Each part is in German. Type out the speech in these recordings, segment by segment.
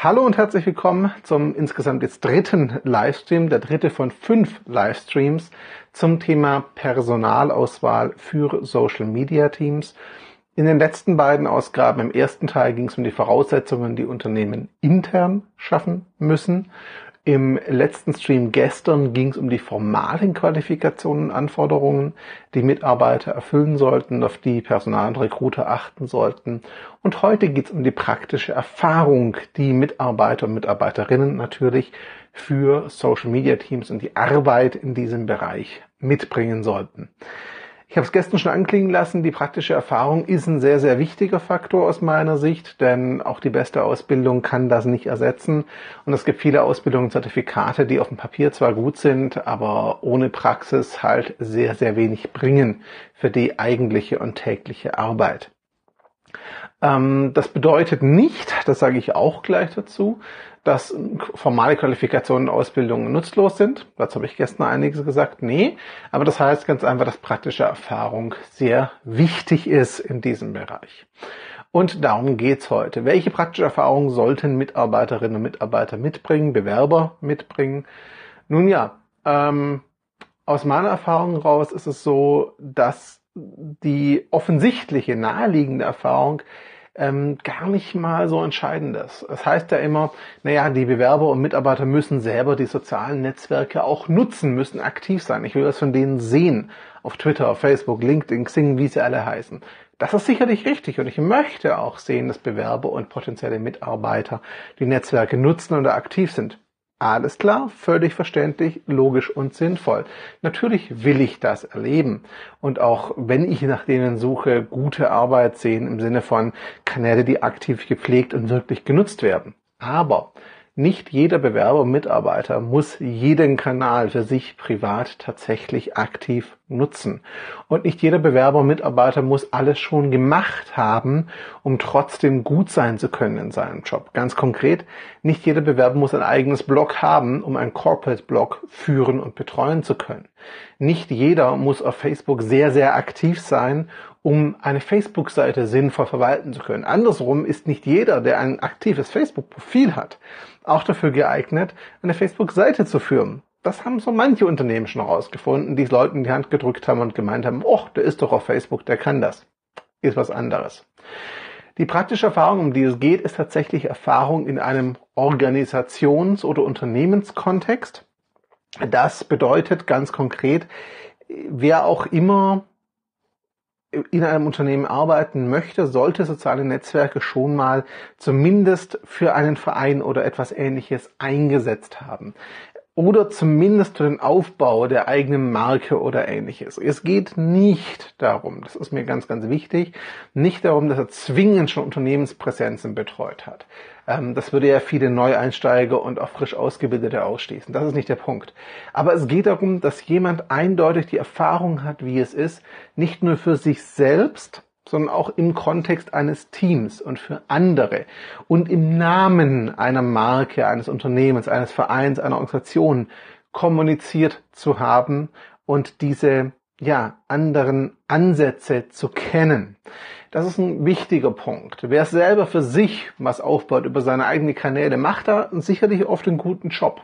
Hallo und herzlich willkommen zum insgesamt jetzt dritten Livestream, der dritte von fünf Livestreams zum Thema Personalauswahl für Social Media Teams. In den letzten beiden Ausgaben, im ersten Teil ging es um die Voraussetzungen, die Unternehmen intern schaffen müssen. Im letzten Stream gestern ging es um die formalen Qualifikationen und Anforderungen, die Mitarbeiter erfüllen sollten, auf die Personal- und Recruiter achten sollten. Und heute geht es um die praktische Erfahrung, die Mitarbeiter und Mitarbeiterinnen natürlich für Social Media Teams und die Arbeit in diesem Bereich mitbringen sollten. Ich habe es gestern schon anklingen lassen, die praktische Erfahrung ist ein sehr, sehr wichtiger Faktor aus meiner Sicht, denn auch die beste Ausbildung kann das nicht ersetzen. Und es gibt viele Ausbildungen und Zertifikate, die auf dem Papier zwar gut sind, aber ohne Praxis halt sehr, sehr wenig bringen für die eigentliche und tägliche Arbeit. Ähm, das bedeutet nicht, das sage ich auch gleich dazu, dass formale Qualifikationen und Ausbildungen nutzlos sind. Dazu habe ich gestern einiges gesagt. Nee, aber das heißt ganz einfach, dass praktische Erfahrung sehr wichtig ist in diesem Bereich. Und darum geht's heute. Welche praktische Erfahrungen sollten Mitarbeiterinnen und Mitarbeiter mitbringen, Bewerber mitbringen? Nun ja, ähm, aus meiner Erfahrung raus ist es so, dass die offensichtliche, naheliegende Erfahrung ähm, gar nicht mal so entscheidend ist. Das heißt ja immer, naja, die Bewerber und Mitarbeiter müssen selber die sozialen Netzwerke auch nutzen, müssen aktiv sein. Ich will das von denen sehen. Auf Twitter, Facebook, LinkedIn, Xing, wie sie alle heißen. Das ist sicherlich richtig und ich möchte auch sehen, dass Bewerber und potenzielle Mitarbeiter die Netzwerke nutzen oder aktiv sind. Alles klar, völlig verständlich, logisch und sinnvoll. Natürlich will ich das erleben. Und auch wenn ich nach denen suche, gute Arbeit sehen im Sinne von Kanäle, die aktiv gepflegt und wirklich genutzt werden. Aber nicht jeder Bewerber und Mitarbeiter muss jeden Kanal für sich privat tatsächlich aktiv nutzen. Und nicht jeder Bewerber und Mitarbeiter muss alles schon gemacht haben, um trotzdem gut sein zu können in seinem Job. Ganz konkret, nicht jeder Bewerber muss ein eigenes Blog haben, um ein Corporate Blog führen und betreuen zu können. Nicht jeder muss auf Facebook sehr, sehr aktiv sein, um eine Facebook-Seite sinnvoll verwalten zu können. Andersrum ist nicht jeder, der ein aktives Facebook-Profil hat, auch dafür geeignet, eine Facebook-Seite zu führen. Das haben so manche Unternehmen schon herausgefunden, die Leuten die Hand gedrückt haben und gemeint haben, oh, der ist doch auf Facebook, der kann das. Ist was anderes. Die praktische Erfahrung, um die es geht, ist tatsächlich Erfahrung in einem Organisations- oder Unternehmenskontext. Das bedeutet ganz konkret, wer auch immer in einem Unternehmen arbeiten möchte, sollte soziale Netzwerke schon mal zumindest für einen Verein oder etwas ähnliches eingesetzt haben oder zumindest für den Aufbau der eigenen Marke oder ähnliches. Es geht nicht darum, das ist mir ganz, ganz wichtig, nicht darum, dass er zwingend schon Unternehmenspräsenzen betreut hat. Ähm, das würde ja viele Neueinsteiger und auch frisch Ausgebildete ausschließen. Das ist nicht der Punkt. Aber es geht darum, dass jemand eindeutig die Erfahrung hat, wie es ist, nicht nur für sich selbst, sondern auch im Kontext eines Teams und für andere und im Namen einer Marke, eines Unternehmens, eines Vereins, einer Organisation kommuniziert zu haben und diese ja, anderen Ansätze zu kennen. Das ist ein wichtiger Punkt. Wer selber für sich was aufbaut über seine eigenen Kanäle, macht da sicherlich oft einen guten Job.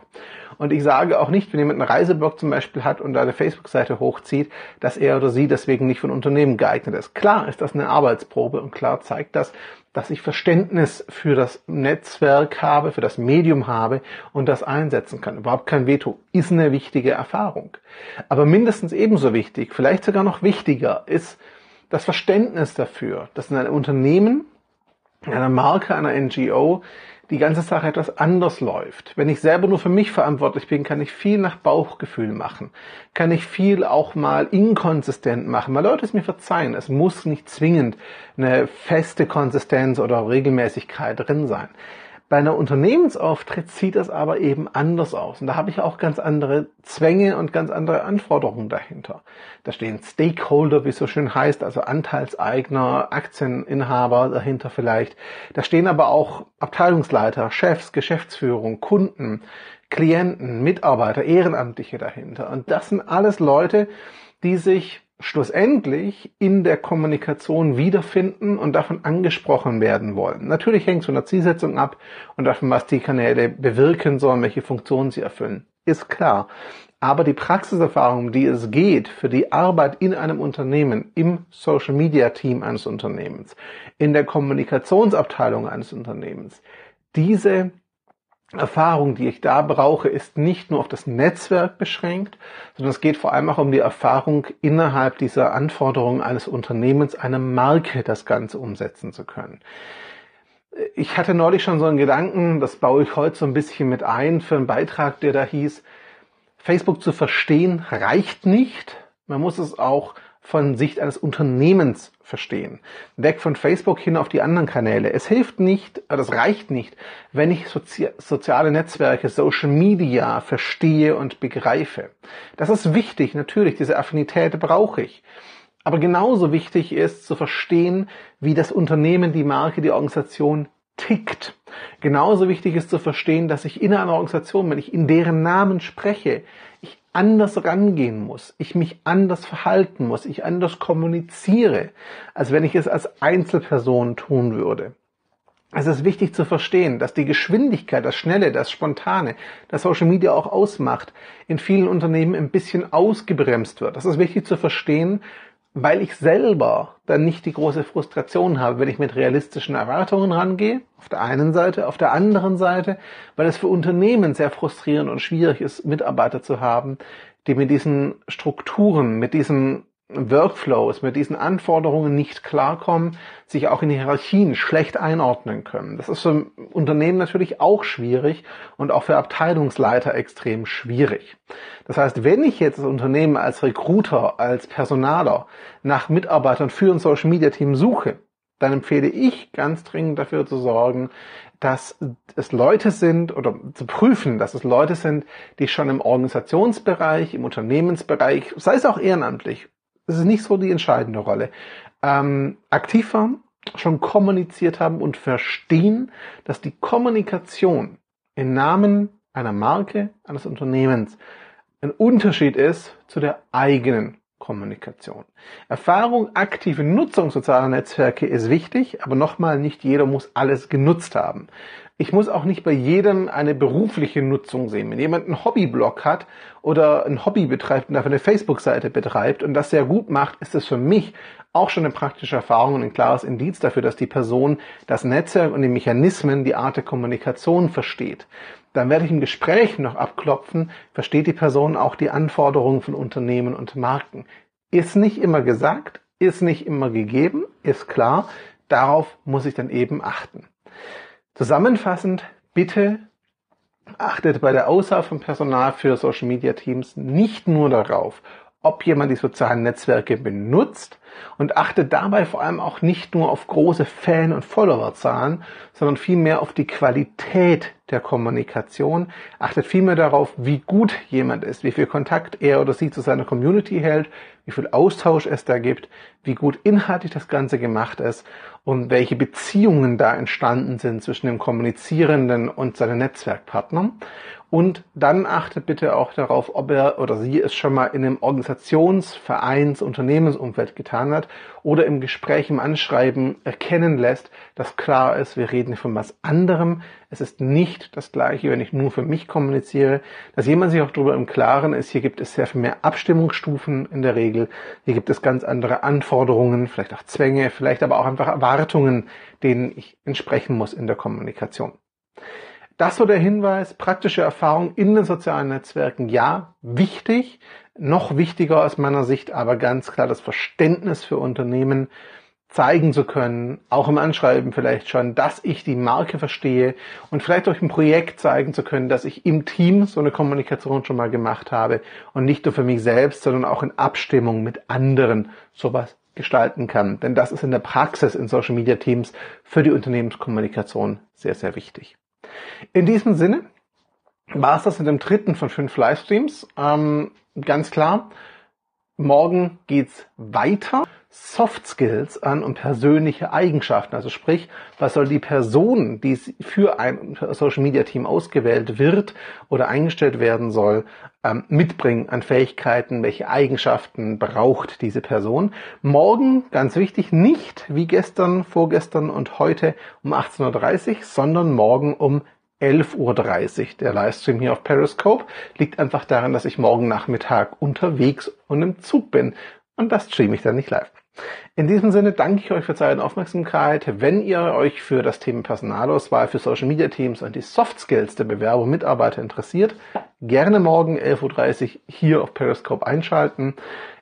Und ich sage auch nicht, wenn jemand einen Reiseblog zum Beispiel hat und da eine Facebook-Seite hochzieht, dass er oder sie deswegen nicht ein Unternehmen geeignet ist. Klar ist das eine Arbeitsprobe und klar zeigt das, dass ich Verständnis für das Netzwerk habe, für das Medium habe und das einsetzen kann. Überhaupt kein Veto ist eine wichtige Erfahrung. Aber mindestens ebenso wichtig, vielleicht sogar noch wichtiger, ist das Verständnis dafür, dass in einem Unternehmen, einer Marke, einer NGO die ganze Sache etwas anders läuft. Wenn ich selber nur für mich verantwortlich bin, kann ich viel nach Bauchgefühl machen. Kann ich viel auch mal inkonsistent machen, weil Leute es mir verzeihen. Es muss nicht zwingend eine feste Konsistenz oder Regelmäßigkeit drin sein. Bei einer Unternehmensauftritt sieht das aber eben anders aus. Und da habe ich auch ganz andere Zwänge und ganz andere Anforderungen dahinter. Da stehen Stakeholder, wie es so schön heißt, also Anteilseigner, Aktieninhaber dahinter vielleicht. Da stehen aber auch Abteilungsleiter, Chefs, Geschäftsführung, Kunden, Klienten, Mitarbeiter, Ehrenamtliche dahinter. Und das sind alles Leute, die sich schlussendlich in der Kommunikation wiederfinden und davon angesprochen werden wollen. Natürlich hängt es von der Zielsetzung ab und davon, was die Kanäle bewirken sollen, welche Funktionen sie erfüllen. Ist klar. Aber die Praxiserfahrung, die es geht für die Arbeit in einem Unternehmen, im Social Media Team eines Unternehmens, in der Kommunikationsabteilung eines Unternehmens, diese Erfahrung, die ich da brauche, ist nicht nur auf das Netzwerk beschränkt, sondern es geht vor allem auch um die Erfahrung, innerhalb dieser Anforderungen eines Unternehmens eine Marke das Ganze umsetzen zu können. Ich hatte neulich schon so einen Gedanken, das baue ich heute so ein bisschen mit ein für einen Beitrag, der da hieß, Facebook zu verstehen reicht nicht. Man muss es auch von Sicht eines Unternehmens verstehen. Weg von Facebook hin auf die anderen Kanäle. Es hilft nicht, äh, das reicht nicht, wenn ich Sozi soziale Netzwerke, Social Media verstehe und begreife. Das ist wichtig, natürlich, diese Affinität brauche ich. Aber genauso wichtig ist zu verstehen, wie das Unternehmen, die Marke, die Organisation tickt. Genauso wichtig ist zu verstehen, dass ich in einer Organisation, wenn ich in deren Namen spreche, ich anders rangehen muss, ich mich anders verhalten muss, ich anders kommuniziere, als wenn ich es als Einzelperson tun würde. Es ist wichtig zu verstehen, dass die Geschwindigkeit, das Schnelle, das Spontane, das Social Media auch ausmacht, in vielen Unternehmen ein bisschen ausgebremst wird. Das ist wichtig zu verstehen, weil ich selber dann nicht die große Frustration habe, wenn ich mit realistischen Erwartungen rangehe, auf der einen Seite, auf der anderen Seite, weil es für Unternehmen sehr frustrierend und schwierig ist, Mitarbeiter zu haben, die mit diesen Strukturen, mit diesen Workflows, mit diesen Anforderungen nicht klarkommen, sich auch in Hierarchien schlecht einordnen können. Das ist für Unternehmen natürlich auch schwierig und auch für Abteilungsleiter extrem schwierig. Das heißt, wenn ich jetzt das Unternehmen als Recruiter, als Personaler nach Mitarbeitern für ein Social Media Team suche, dann empfehle ich ganz dringend dafür zu sorgen, dass es Leute sind oder zu prüfen, dass es Leute sind, die schon im Organisationsbereich, im Unternehmensbereich, sei es auch ehrenamtlich, das ist nicht so die entscheidende Rolle, ähm, aktiv waren, schon kommuniziert haben und verstehen, dass die Kommunikation im Namen einer Marke, eines Unternehmens ein Unterschied ist zu der eigenen Kommunikation. Erfahrung, aktive Nutzung sozialer Netzwerke ist wichtig, aber nochmal, nicht jeder muss alles genutzt haben. Ich muss auch nicht bei jedem eine berufliche Nutzung sehen. Wenn jemand einen Hobbyblog hat oder ein Hobby betreibt und dafür eine Facebook-Seite betreibt und das sehr gut macht, ist es für mich auch schon eine praktische Erfahrung und ein klares Indiz dafür, dass die Person das Netzwerk und die Mechanismen, die Art der Kommunikation versteht. Dann werde ich im Gespräch noch abklopfen, versteht die Person auch die Anforderungen von Unternehmen und Marken. Ist nicht immer gesagt, ist nicht immer gegeben, ist klar. Darauf muss ich dann eben achten. Zusammenfassend, bitte achtet bei der Auswahl von Personal für Social Media Teams nicht nur darauf, ob jemand die sozialen Netzwerke benutzt und achtet dabei vor allem auch nicht nur auf große Fan- und Followerzahlen, sondern vielmehr auf die Qualität der Kommunikation, achtet vielmehr darauf, wie gut jemand ist, wie viel Kontakt er oder sie zu seiner Community hält, wie viel Austausch es da gibt, wie gut inhaltlich das Ganze gemacht ist und welche Beziehungen da entstanden sind zwischen dem Kommunizierenden und seinen Netzwerkpartnern. Und dann achtet bitte auch darauf, ob er oder sie es schon mal in einem Organisations-, Vereins-, Unternehmensumfeld getan hat oder im Gespräch, im Anschreiben erkennen lässt, dass klar ist, wir reden von was anderem. Es ist nicht das Gleiche, wenn ich nur für mich kommuniziere, dass jemand sich auch darüber im Klaren ist, hier gibt es sehr viel mehr Abstimmungsstufen in der Regel, hier gibt es ganz andere Anforderungen, vielleicht auch Zwänge, vielleicht aber auch einfach Erwartungen, denen ich entsprechen muss in der Kommunikation. Das so der Hinweis, praktische Erfahrung in den sozialen Netzwerken, ja, wichtig, noch wichtiger aus meiner Sicht, aber ganz klar das Verständnis für Unternehmen zeigen zu können, auch im Anschreiben vielleicht schon, dass ich die Marke verstehe und vielleicht durch ein Projekt zeigen zu können, dass ich im Team so eine Kommunikation schon mal gemacht habe und nicht nur für mich selbst, sondern auch in Abstimmung mit anderen sowas gestalten kann. Denn das ist in der Praxis in Social Media Teams für die Unternehmenskommunikation sehr, sehr wichtig. In diesem Sinne war es das mit dem dritten von fünf Livestreams. Ähm, ganz klar, morgen geht's weiter. Soft Skills an und persönliche Eigenschaften. Also sprich, was soll die Person, die für ein Social Media Team ausgewählt wird oder eingestellt werden soll, ähm, mitbringen an Fähigkeiten, welche Eigenschaften braucht diese Person. Morgen, ganz wichtig, nicht wie gestern, vorgestern und heute um 18.30 Uhr, sondern morgen um 11.30 Uhr. Der Livestream hier auf Periscope liegt einfach daran, dass ich morgen Nachmittag unterwegs und im Zug bin. Und das streame ich dann nicht live. In diesem Sinne danke ich euch für Zeit und Aufmerksamkeit. Wenn ihr euch für das Thema Personalauswahl für Social Media Teams und die Soft Skills der Bewerber und Mitarbeiter interessiert, gerne morgen 11.30 Uhr hier auf Periscope einschalten.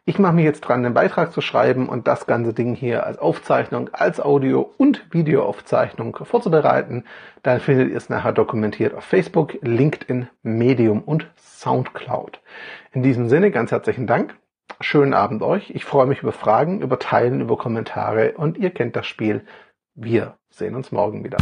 Ich mache mich jetzt dran, den Beitrag zu schreiben und das ganze Ding hier als Aufzeichnung, als Audio- und Videoaufzeichnung vorzubereiten. Dann findet ihr es nachher dokumentiert auf Facebook, LinkedIn, Medium und Soundcloud. In diesem Sinne ganz herzlichen Dank Schönen Abend euch. Ich freue mich über Fragen, über Teilen, über Kommentare und ihr kennt das Spiel. Wir sehen uns morgen wieder.